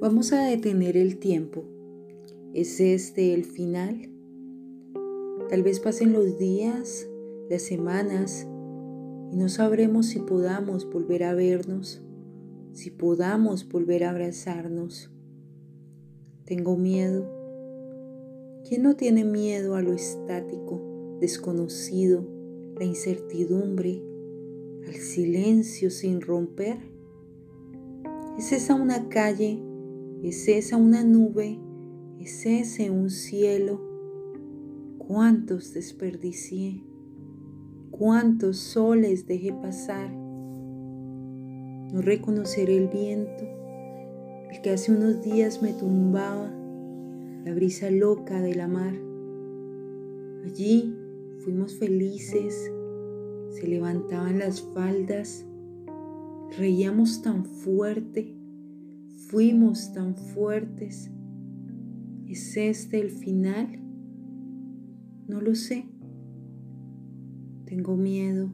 Vamos a detener el tiempo. ¿Es este el final? Tal vez pasen los días, las semanas, y no sabremos si podamos volver a vernos, si podamos volver a abrazarnos. Tengo miedo. ¿Quién no tiene miedo a lo estático, desconocido, la incertidumbre, al silencio sin romper? ¿Es esa una calle ¿Es esa una nube? ¿Es ese un cielo? ¿Cuántos desperdicié? ¿Cuántos soles dejé pasar? No reconoceré el viento, el que hace unos días me tumbaba, la brisa loca de la mar. Allí fuimos felices, se levantaban las faldas, reíamos tan fuerte fuimos tan fuertes. ¿Es este el final? No lo sé. Tengo miedo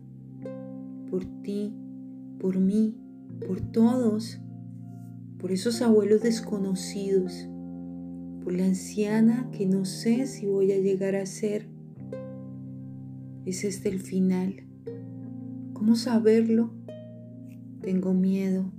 por ti, por mí, por todos, por esos abuelos desconocidos, por la anciana que no sé si voy a llegar a ser. ¿Es este el final? ¿Cómo saberlo? Tengo miedo